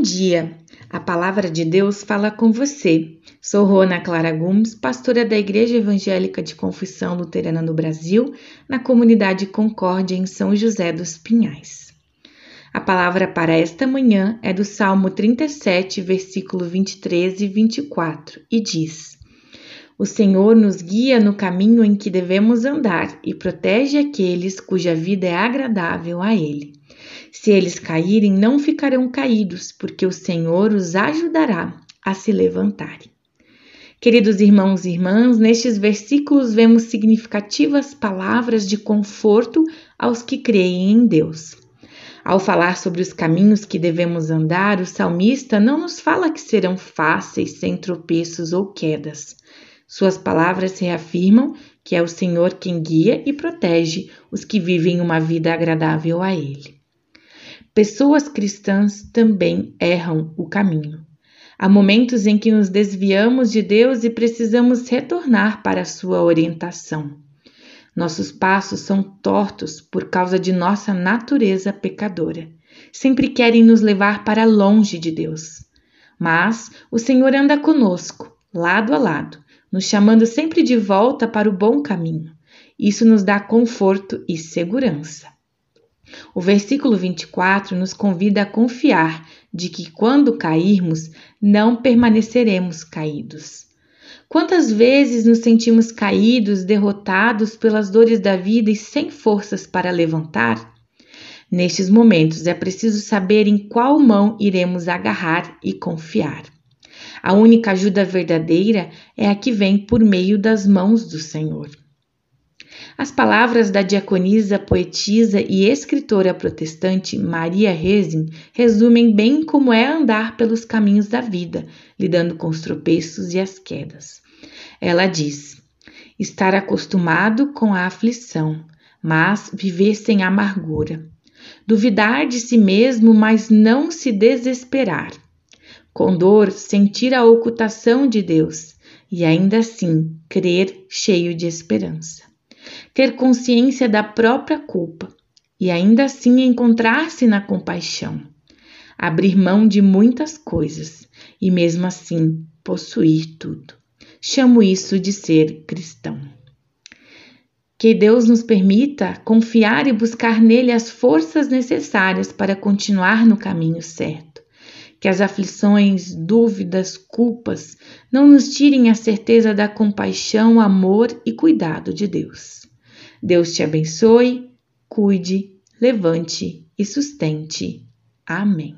Bom dia! A palavra de Deus fala com você. Sou Rona Clara Gomes, pastora da Igreja Evangélica de Confissão Luterana no Brasil, na comunidade Concórdia, em São José dos Pinhais. A palavra para esta manhã é do Salmo 37, versículo 23 e 24, e diz: O Senhor nos guia no caminho em que devemos andar e protege aqueles cuja vida é agradável a Ele. Se eles caírem, não ficarão caídos, porque o Senhor os ajudará a se levantarem. Queridos irmãos e irmãs, nestes versículos vemos significativas palavras de conforto aos que creem em Deus. Ao falar sobre os caminhos que devemos andar, o salmista não nos fala que serão fáceis, sem tropeços ou quedas. Suas palavras reafirmam que é o Senhor quem guia e protege os que vivem uma vida agradável a Ele. Pessoas cristãs também erram o caminho. Há momentos em que nos desviamos de Deus e precisamos retornar para a sua orientação. Nossos passos são tortos por causa de nossa natureza pecadora. Sempre querem nos levar para longe de Deus. Mas o Senhor anda conosco, lado a lado, nos chamando sempre de volta para o bom caminho. Isso nos dá conforto e segurança. O versículo 24 nos convida a confiar de que quando cairmos, não permaneceremos caídos. Quantas vezes nos sentimos caídos, derrotados pelas dores da vida e sem forças para levantar? Nestes momentos é preciso saber em qual mão iremos agarrar e confiar. A única ajuda verdadeira é a que vem por meio das mãos do Senhor. As palavras da diaconisa, poetisa e escritora protestante Maria Rezin resumem bem como é andar pelos caminhos da vida, lidando com os tropeços e as quedas. Ela diz: estar acostumado com a aflição, mas viver sem amargura. Duvidar de si mesmo, mas não se desesperar. Com dor, sentir a ocultação de Deus e ainda assim crer cheio de esperança ter consciência da própria culpa e ainda assim encontrar-se na compaixão, abrir mão de muitas coisas e mesmo assim possuir tudo. Chamo isso de ser cristão. Que Deus nos permita confiar e buscar nele as forças necessárias para continuar no caminho certo. Que as aflições, dúvidas, culpas não nos tirem a certeza da compaixão, amor e cuidado de Deus. Deus te abençoe, cuide, levante e sustente. Amém.